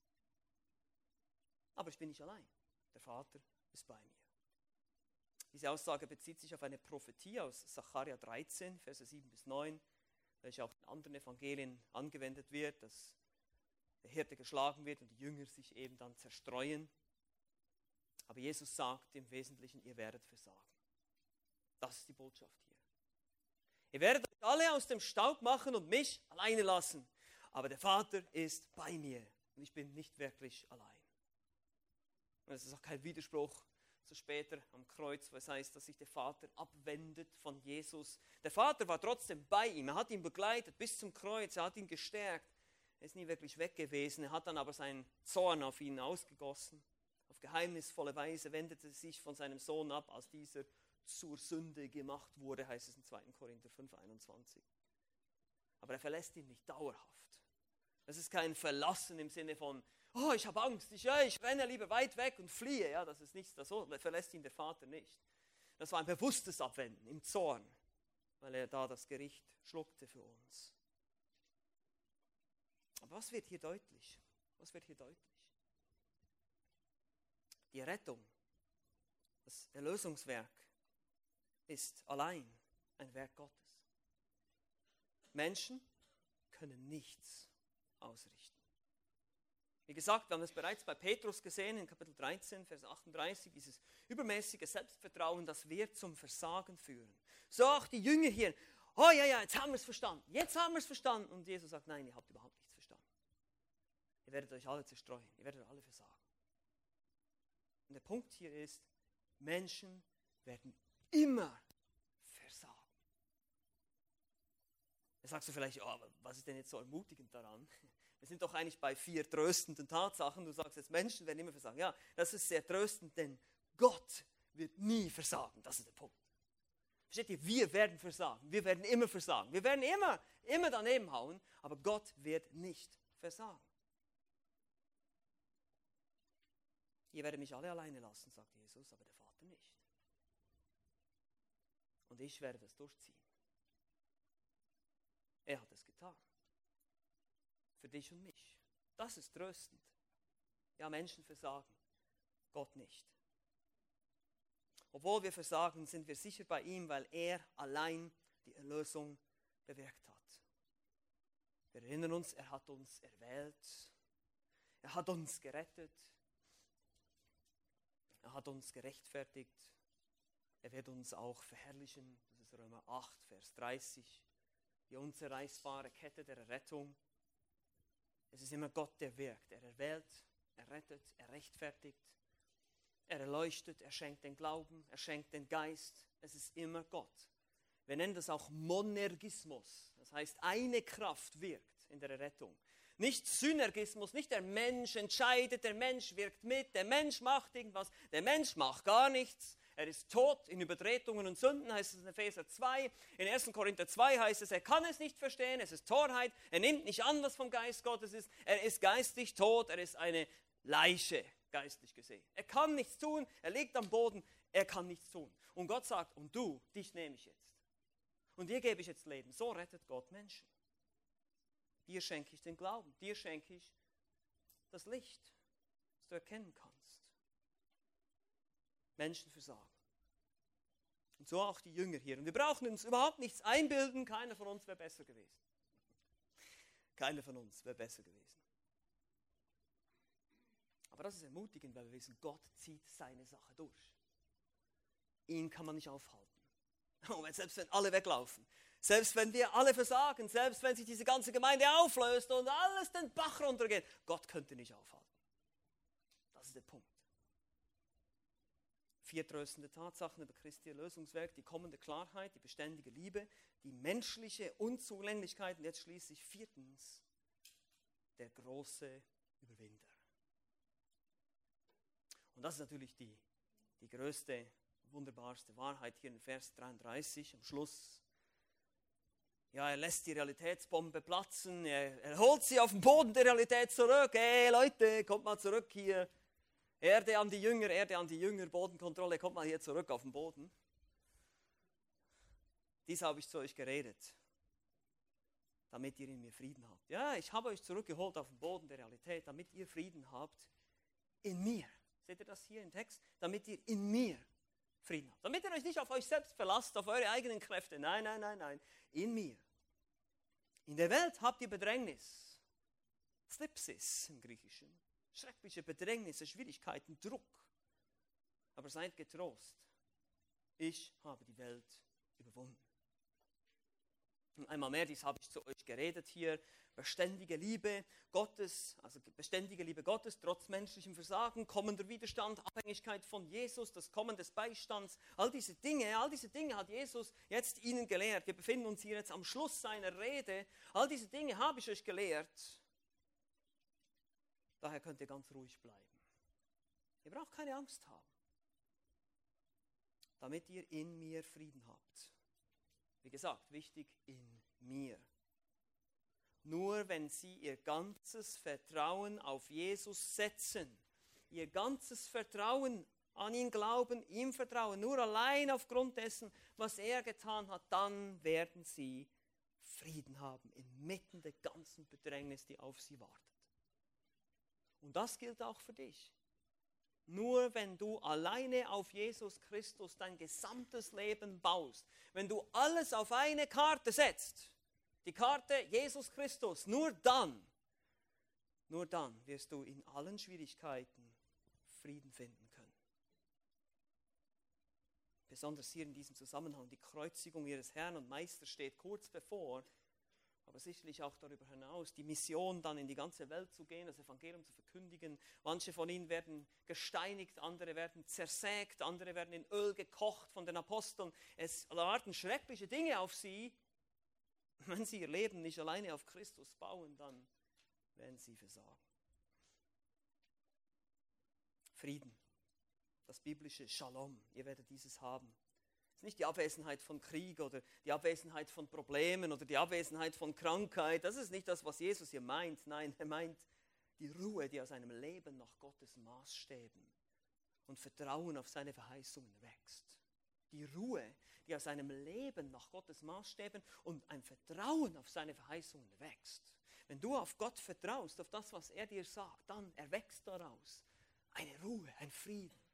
Aber ich bin nicht allein. Der Vater ist bei mir. Diese Aussage bezieht sich auf eine Prophetie aus Sacharja 13, Verse 7 bis 9, welche auch in anderen Evangelien angewendet wird, dass der Hirte geschlagen wird und die Jünger sich eben dann zerstreuen. Aber Jesus sagt im Wesentlichen, ihr werdet versagen. Das ist die Botschaft hier. Ihr werdet euch alle aus dem Staub machen und mich alleine lassen. Aber der Vater ist bei mir und ich bin nicht wirklich allein. Und es ist auch kein Widerspruch so später am Kreuz, was heißt, dass sich der Vater abwendet von Jesus. Der Vater war trotzdem bei ihm, er hat ihn begleitet bis zum Kreuz, er hat ihn gestärkt. Er ist nie wirklich weg gewesen, er hat dann aber seinen Zorn auf ihn ausgegossen. Auf geheimnisvolle Weise wendete er sich von seinem Sohn ab, als dieser zur Sünde gemacht wurde, heißt es in 2. Korinther 5, 21. Aber er verlässt ihn nicht dauerhaft. Das ist kein Verlassen im Sinne von, oh, ich habe Angst, ich, ja, ich renne lieber weit weg und fliehe. Ja, das ist nichts, das so verlässt ihn der Vater nicht. Das war ein bewusstes Abwenden im Zorn, weil er da das Gericht schluckte für uns. Aber was wird hier deutlich? Was wird hier deutlich? Die Rettung, das Erlösungswerk ist allein ein Werk Gottes. Menschen können nichts ausrichten. Wie gesagt, wir haben es bereits bei Petrus gesehen in Kapitel 13, Vers 38, dieses übermäßige Selbstvertrauen, das wird zum Versagen führen. So auch die Jünger hier, oh ja, ja, jetzt haben wir es verstanden, jetzt haben wir es verstanden. Und Jesus sagt, nein, ihr habt überhaupt nichts verstanden. Ihr werdet euch alle zerstreuen, ihr werdet alle versagen. Und der Punkt hier ist, Menschen werden immer versagen. Jetzt sagst du vielleicht, oh, was ist denn jetzt so ermutigend daran? Wir sind doch eigentlich bei vier tröstenden Tatsachen. Du sagst jetzt, Menschen werden immer versagen. Ja, das ist sehr tröstend, denn Gott wird nie versagen. Das ist der Punkt. Versteht ihr? Wir werden versagen. Wir werden immer versagen. Wir werden immer, immer daneben hauen, aber Gott wird nicht versagen. Ihr werdet mich alle alleine lassen, sagt Jesus, aber der Vater nicht. Und ich werde das durchziehen. Er hat es für dich und mich. Das ist tröstend. Ja, Menschen versagen, Gott nicht. Obwohl wir versagen, sind wir sicher bei ihm, weil er allein die Erlösung bewirkt hat. Wir erinnern uns, er hat uns erwählt, er hat uns gerettet, er hat uns gerechtfertigt, er wird uns auch verherrlichen. Das ist Römer 8, Vers 30, die unzerreißbare Kette der Rettung. Es ist immer Gott, der wirkt. Er erwählt, er rettet, er rechtfertigt, er erleuchtet, er schenkt den Glauben, er schenkt den Geist. Es ist immer Gott. Wir nennen das auch Monergismus. Das heißt, eine Kraft wirkt in der Rettung. Nicht Synergismus, nicht der Mensch entscheidet, der Mensch wirkt mit, der Mensch macht irgendwas, der Mensch macht gar nichts, er ist tot in Übertretungen und Sünden, heißt es in Epheser 2. In 1. Korinther 2 heißt es, er kann es nicht verstehen, es ist Torheit, er nimmt nicht an, was vom Geist Gottes ist, er ist geistig tot, er ist eine Leiche, geistlich gesehen. Er kann nichts tun, er liegt am Boden, er kann nichts tun. Und Gott sagt, und du, dich nehme ich jetzt. Und dir gebe ich jetzt Leben. So rettet Gott Menschen. Dir schenke ich den Glauben, dir schenke ich das Licht, das du erkennen kannst. Menschen versagen. Und so auch die Jünger hier. Und wir brauchen uns überhaupt nichts einbilden, keiner von uns wäre besser gewesen. Keiner von uns wäre besser gewesen. Aber das ist ermutigend, weil wir wissen, Gott zieht seine Sache durch. Ihn kann man nicht aufhalten. [LAUGHS] Und selbst wenn alle weglaufen, selbst wenn wir alle versagen, selbst wenn sich diese ganze Gemeinde auflöst und alles den Bach runtergeht, Gott könnte nicht aufhalten. Das ist der Punkt. Vier tröstende Tatsachen über Christi Erlösungswerk, die kommende Klarheit, die beständige Liebe, die menschliche Unzulänglichkeit und jetzt schließlich viertens der große Überwinder. Und das ist natürlich die, die größte, wunderbarste Wahrheit hier in Vers 33 am Schluss. ja, er lässt die Realitätsbombe platzen, er, er holt sie auf den Boden der Realität zurück. Hey Leute, kommt mal zurück hier. Erde an die Jünger, Erde an die Jünger, Bodenkontrolle, kommt mal hier zurück auf den Boden. Dies habe ich zu euch geredet, damit ihr in mir Frieden habt. Ja, ich habe euch zurückgeholt auf den Boden der Realität, damit ihr Frieden habt in mir. Seht ihr das hier im Text? Damit ihr in mir Frieden habt. Damit ihr euch nicht auf euch selbst verlasst, auf eure eigenen Kräfte. Nein, nein, nein, nein. In mir. In der Welt habt ihr Bedrängnis. Slipsis im Griechischen. Schreckliche Bedrängnisse, Schwierigkeiten, Druck. Aber seid getrost. Ich habe die Welt überwunden. Und einmal mehr, dies habe ich zu euch geredet hier, beständige Liebe Gottes, also beständige Liebe Gottes, trotz menschlichem Versagen, kommender Widerstand, Abhängigkeit von Jesus, das Kommen des Beistands, all diese Dinge, all diese Dinge hat Jesus jetzt ihnen gelehrt. Wir befinden uns hier jetzt am Schluss seiner Rede. All diese Dinge habe ich euch gelehrt. Daher könnt ihr ganz ruhig bleiben. Ihr braucht keine Angst haben, damit ihr in mir Frieden habt. Wie gesagt, wichtig in mir. Nur wenn sie ihr ganzes Vertrauen auf Jesus setzen, ihr ganzes Vertrauen an ihn glauben, ihm vertrauen, nur allein aufgrund dessen, was er getan hat, dann werden sie Frieden haben inmitten der ganzen Bedrängnis, die auf sie wartet. Und das gilt auch für dich. Nur wenn du alleine auf Jesus Christus dein gesamtes Leben baust, wenn du alles auf eine Karte setzt, die Karte Jesus Christus, nur dann, nur dann wirst du in allen Schwierigkeiten Frieden finden können. Besonders hier in diesem Zusammenhang, die Kreuzigung ihres Herrn und Meisters steht kurz bevor aber sicherlich auch darüber hinaus, die Mission dann in die ganze Welt zu gehen, das Evangelium zu verkündigen. Manche von ihnen werden gesteinigt, andere werden zersägt, andere werden in Öl gekocht von den Aposteln. Es warten schreckliche Dinge auf sie. Wenn sie ihr Leben nicht alleine auf Christus bauen, dann werden sie versagen. Frieden, das biblische Shalom, ihr werdet dieses haben. Es ist nicht die Abwesenheit von Krieg oder die Abwesenheit von Problemen oder die Abwesenheit von Krankheit. Das ist nicht das, was Jesus hier meint. Nein, er meint die Ruhe, die aus einem Leben nach Gottes Maßstäben und Vertrauen auf seine Verheißungen wächst. Die Ruhe, die aus einem Leben nach Gottes Maßstäben und ein Vertrauen auf seine Verheißungen wächst. Wenn du auf Gott vertraust, auf das, was er dir sagt, dann erwächst daraus eine Ruhe, ein Frieden.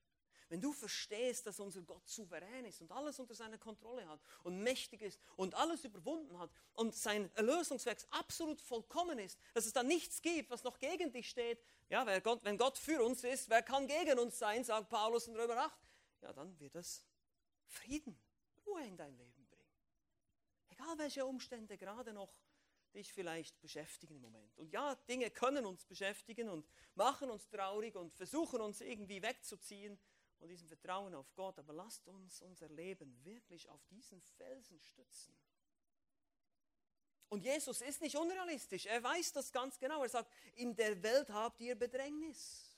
Wenn du verstehst, dass unser Gott souverän ist und alles unter seiner Kontrolle hat und mächtig ist und alles überwunden hat und sein Erlösungswerk absolut vollkommen ist, dass es da nichts gibt, was noch gegen dich steht, ja, Gott, wenn Gott für uns ist, wer kann gegen uns sein, sagt Paulus in Römer 8, ja, dann wird es Frieden, Ruhe in dein Leben bringen. Egal welche Umstände gerade noch dich vielleicht beschäftigen im Moment. Und ja, Dinge können uns beschäftigen und machen uns traurig und versuchen uns irgendwie wegzuziehen und diesem Vertrauen auf Gott, aber lasst uns unser Leben wirklich auf diesen Felsen stützen. Und Jesus ist nicht unrealistisch, er weiß das ganz genau. Er sagt, in der Welt habt ihr Bedrängnis.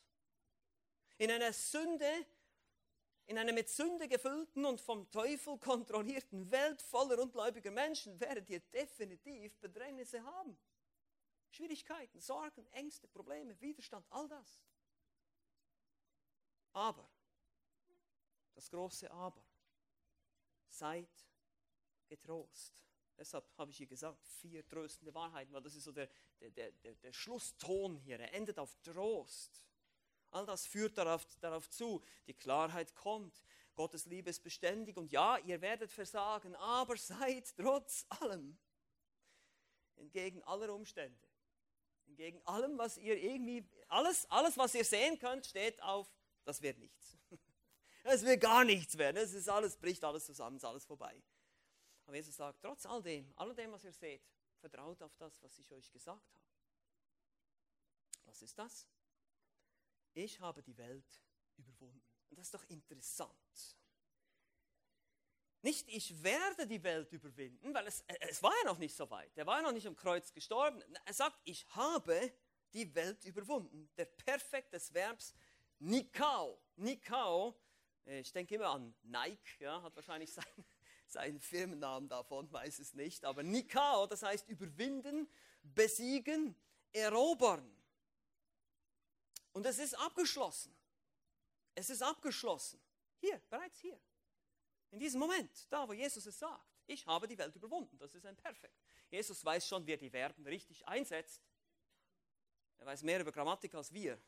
In einer Sünde, in einer mit Sünde gefüllten und vom Teufel kontrollierten Welt voller ungläubiger Menschen werdet ihr definitiv Bedrängnisse haben. Schwierigkeiten, Sorgen, Ängste, Probleme, Widerstand, all das. Aber das große Aber. Seid getrost. Deshalb habe ich hier gesagt, vier tröstende Wahrheiten, weil das ist so der, der, der, der Schlusston hier. Er endet auf Trost. All das führt darauf, darauf zu. Die Klarheit kommt. Gottes Liebe ist beständig. Und ja, ihr werdet versagen, aber seid trotz allem, entgegen aller Umstände, entgegen allem, was ihr irgendwie, alles, alles, was ihr sehen könnt, steht auf, das wird nichts. Es wird gar nichts werden. Es ist alles, bricht alles zusammen, ist alles vorbei. Aber Jesus sagt, trotz all dem, all dem, was ihr seht, vertraut auf das, was ich euch gesagt habe. Was ist das? Ich habe die Welt überwunden. Und das ist doch interessant. Nicht, ich werde die Welt überwinden, weil es, es war ja noch nicht so weit. Er war ja noch nicht am Kreuz gestorben. Er sagt, ich habe die Welt überwunden. Der Perfekt des Verbs Nikao. Nikao ich denke immer an Nike, ja, hat wahrscheinlich [LAUGHS] sein, seinen Firmennamen davon, weiß es nicht, aber Nikao, das heißt überwinden, besiegen, erobern. Und es ist abgeschlossen. Es ist abgeschlossen. Hier, bereits hier. In diesem Moment, da wo Jesus es sagt. Ich habe die Welt überwunden. Das ist ein Perfekt. Jesus weiß schon, wie er die Verben richtig einsetzt. Er weiß mehr über Grammatik als wir.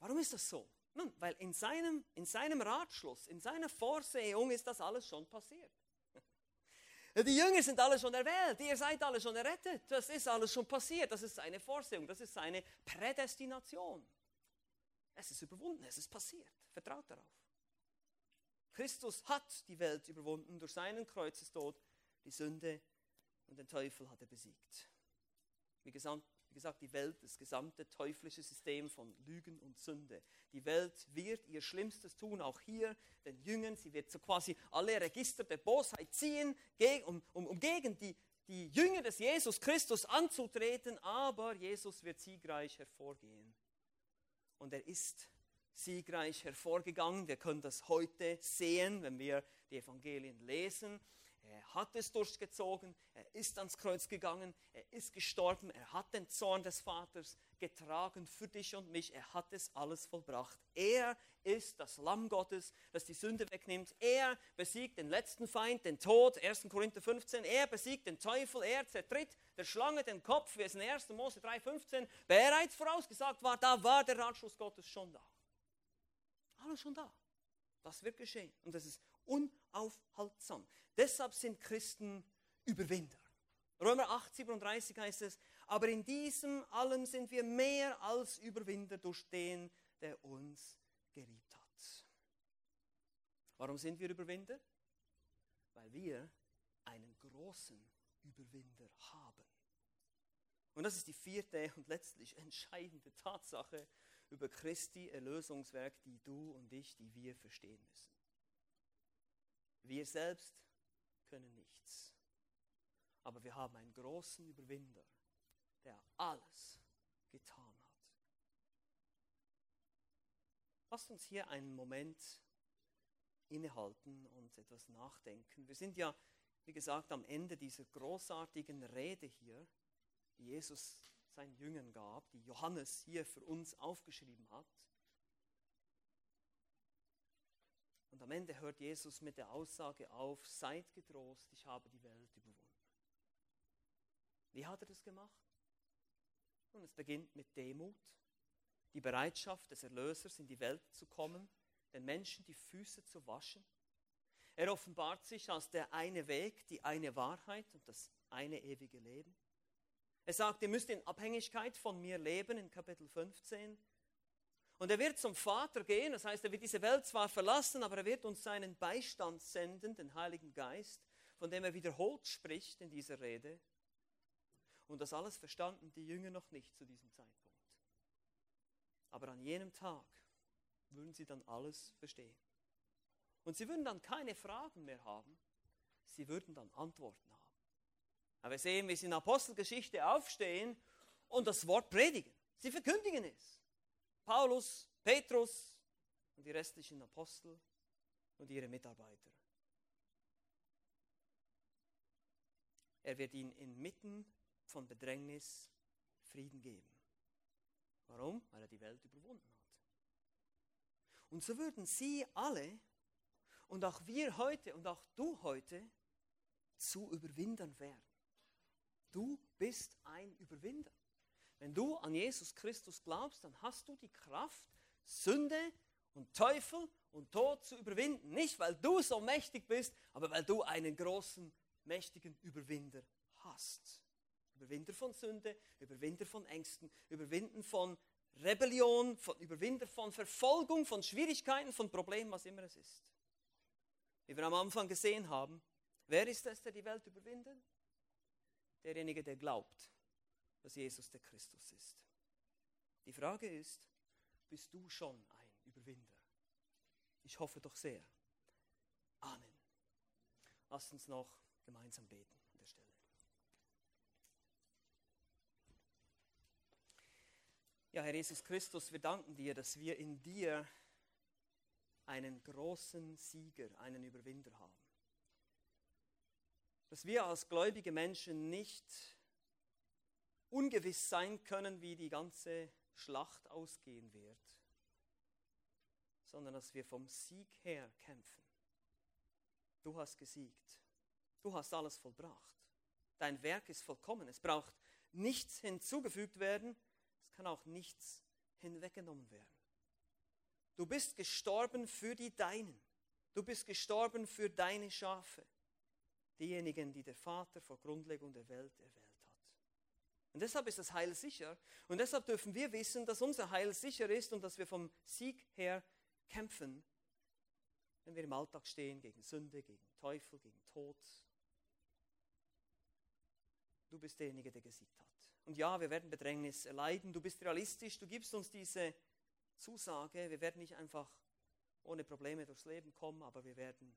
Warum ist das so? Nun, weil in seinem, in seinem Ratschluss, in seiner Vorsehung ist das alles schon passiert. [LAUGHS] Die Jünger sind alle schon erwählt, ihr seid alle schon errettet. Das ist alles schon passiert. Das ist seine Vorsehung, das ist seine Prädestination. Es ist überwunden, es ist passiert. Vertraut darauf. Christus hat die Welt überwunden durch seinen Kreuzestod, die Sünde und den Teufel hat er besiegt. Wie gesagt, wie gesagt, die Welt, das gesamte teuflische System von Lügen und Sünde. Die Welt wird ihr Schlimmstes tun, auch hier den Jüngern. Sie wird so quasi alle Register der Bosheit ziehen, um, um, um gegen die, die Jünger des Jesus Christus anzutreten, aber Jesus wird siegreich hervorgehen. Und er ist siegreich hervorgegangen. Wir können das heute sehen, wenn wir die Evangelien lesen. Er hat es durchgezogen, er ist ans Kreuz gegangen, er ist gestorben, er hat den Zorn des Vaters getragen für dich und mich, er hat es alles vollbracht. Er ist das Lamm Gottes, das die Sünde wegnimmt. Er besiegt den letzten Feind, den Tod, 1. Korinther 15. Er besiegt den Teufel, er zertritt der Schlange den Kopf, wie es in 1. Mose 3,15 bereits vorausgesagt war. Da war der Ratschluss Gottes schon da. Alles schon da. Das wird geschehen. Und das ist unaufhaltsam. Deshalb sind Christen Überwinder. Römer 8, 37 heißt es, aber in diesem allem sind wir mehr als Überwinder durch den, der uns geliebt hat. Warum sind wir Überwinder? Weil wir einen großen Überwinder haben. Und das ist die vierte und letztlich entscheidende Tatsache über Christi Erlösungswerk, die du und ich, die wir verstehen müssen. Wir selbst können nichts. Aber wir haben einen großen Überwinder, der alles getan hat. Lasst uns hier einen Moment innehalten und etwas nachdenken. Wir sind ja, wie gesagt, am Ende dieser großartigen Rede hier, die Jesus seinen Jüngern gab, die Johannes hier für uns aufgeschrieben hat. Und am Ende hört Jesus mit der Aussage auf, seid getrost, ich habe die Welt überwunden. Wie hat er das gemacht? Nun, es beginnt mit Demut, die Bereitschaft des Erlösers in die Welt zu kommen, den Menschen die Füße zu waschen. Er offenbart sich als der eine Weg, die eine Wahrheit und das eine ewige Leben. Er sagt, ihr müsst in Abhängigkeit von mir leben in Kapitel 15. Und er wird zum Vater gehen, das heißt, er wird diese Welt zwar verlassen, aber er wird uns seinen Beistand senden, den Heiligen Geist, von dem er wiederholt spricht in dieser Rede. Und das alles verstanden die Jünger noch nicht zu diesem Zeitpunkt. Aber an jenem Tag würden sie dann alles verstehen. Und sie würden dann keine Fragen mehr haben, sie würden dann Antworten haben. Aber wir sehen, wie sie in Apostelgeschichte aufstehen und das Wort predigen. Sie verkündigen es. Paulus, Petrus und die restlichen Apostel und ihre Mitarbeiter. Er wird ihnen inmitten von Bedrängnis Frieden geben. Warum? Weil er die Welt überwunden hat. Und so würden sie alle und auch wir heute und auch du heute zu Überwindern werden. Du bist ein Überwinder. Wenn du an Jesus Christus glaubst, dann hast du die Kraft, Sünde und Teufel und Tod zu überwinden. Nicht, weil du so mächtig bist, aber weil du einen großen, mächtigen Überwinder hast. Überwinder von Sünde, Überwinder von Ängsten, Überwinden von Rebellion, von, Überwinder von Verfolgung, von Schwierigkeiten, von Problemen, was immer es ist. Wie wir am Anfang gesehen haben, wer ist es, der die Welt überwindet? Derjenige, der glaubt dass Jesus der Christus ist. Die Frage ist, bist du schon ein Überwinder? Ich hoffe doch sehr. Amen. Lasst uns noch gemeinsam beten an der Stelle. Ja, Herr Jesus Christus, wir danken dir, dass wir in dir einen großen Sieger, einen Überwinder haben. dass wir als gläubige Menschen nicht ungewiss sein können, wie die ganze Schlacht ausgehen wird, sondern dass wir vom Sieg her kämpfen. Du hast gesiegt. Du hast alles vollbracht. Dein Werk ist vollkommen. Es braucht nichts hinzugefügt werden. Es kann auch nichts hinweggenommen werden. Du bist gestorben für die Deinen. Du bist gestorben für deine Schafe. Diejenigen, die der Vater vor Grundlegung der Welt erwählt. Und deshalb ist das Heil sicher. Und deshalb dürfen wir wissen, dass unser Heil sicher ist und dass wir vom Sieg her kämpfen, wenn wir im Alltag stehen gegen Sünde, gegen Teufel, gegen Tod. Du bist derjenige, der gesiegt hat. Und ja, wir werden Bedrängnis erleiden. Du bist realistisch, du gibst uns diese Zusage. Wir werden nicht einfach ohne Probleme durchs Leben kommen, aber wir werden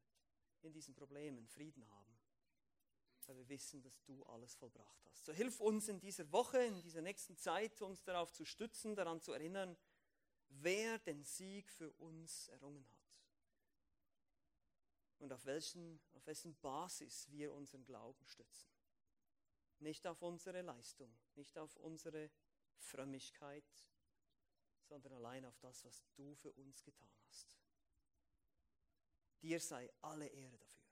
in diesen Problemen Frieden haben, weil wir wissen, dass du alles vollbracht hast. So hilf uns in dieser Woche, in dieser nächsten Zeit, uns darauf zu stützen, daran zu erinnern, wer den Sieg für uns errungen hat und auf, welchen, auf wessen Basis wir unseren Glauben stützen. Nicht auf unsere Leistung, nicht auf unsere Frömmigkeit, sondern allein auf das, was du für uns getan hast. Dir sei alle Ehre dafür.